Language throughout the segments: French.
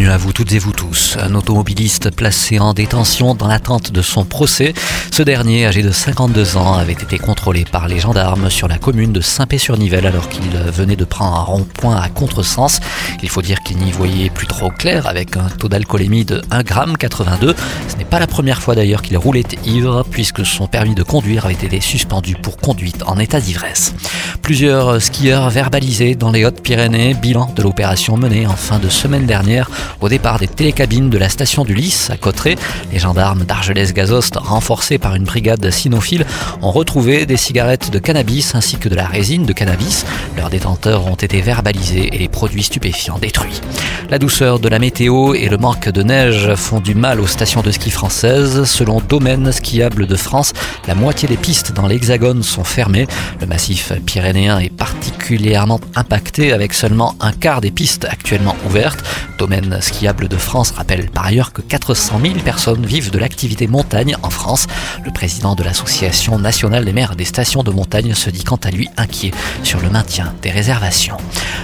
Bienvenue à vous toutes et vous tous. Un automobiliste placé en détention dans l'attente de son procès. Ce dernier, âgé de 52 ans, avait été contrôlé par les gendarmes sur la commune de Saint-Pé-sur-Nivelle alors qu'il venait de prendre un rond-point à contresens. Il faut dire qu'il n'y voyait plus trop clair avec un taux d'alcoolémie de 1,82 g. Ce n'est pas la première fois d'ailleurs qu'il roulait ivre puisque son permis de conduire avait été suspendu pour conduite en état d'ivresse. Plusieurs skieurs verbalisés dans les Hautes-Pyrénées, bilan de l'opération menée en fin de semaine dernière au départ des télécabines de la station du Lys à Cotteret. Les gendarmes d'Argelès-Gazost, renforcés par une brigade cynophile, ont retrouvé des cigarettes de cannabis ainsi que de la résine de cannabis. Leurs détenteurs ont été verbalisés et les produits stupéfiants détruits. La douceur de la météo et le manque de neige font du mal aux stations de ski françaises. Selon Domaine Skiable de France, la moitié des pistes dans l'Hexagone sont fermées. Le massif pyrénéen est particulièrement impacté avec seulement un quart des pistes actuellement ouvertes. Domaine skiable de France rappelle par ailleurs que 400 000 personnes vivent de l'activité montagne en France. Le président de l'Association nationale des maires des stations de montagne se dit quant à lui inquiet sur le maintien des réservations.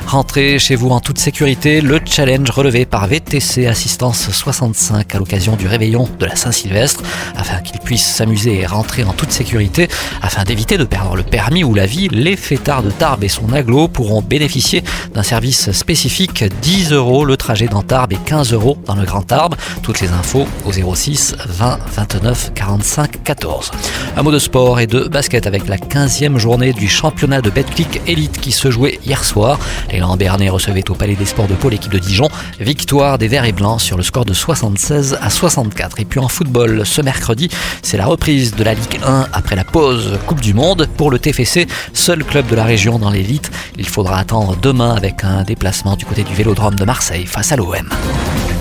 Rentrez chez vous en toute sécurité, le challenge relevé par VTC Assistance 65 à l'occasion du réveillon de la Saint-Sylvestre, afin qu'ils puissent s'amuser et rentrer en toute sécurité, afin d'éviter de perdre le permis ou la vie, les fêtards de Tarbes et son aglo pourront bénéficier d'un service spécifique 10 euros le trajet dans Tarbes et 15 euros dans le Grand Tarbes. Toutes les infos au 06 20 29 45 14. Un mot de sport et de basket avec la 15e journée du championnat de Betclic Elite qui se jouait hier soir. Les Lambernais recevaient au Palais des Sports de Pau l'équipe de Dijon. Victoire des Verts et Blancs sur le score de 76 à 64. Et puis en football, ce mercredi, c'est la reprise de la Ligue 1 après la pause Coupe du Monde. Pour le TFC, seul club de la région dans l'élite, il faudra attendre demain avec un déplacement du côté du Vélodrome de Marseille face à l'OM.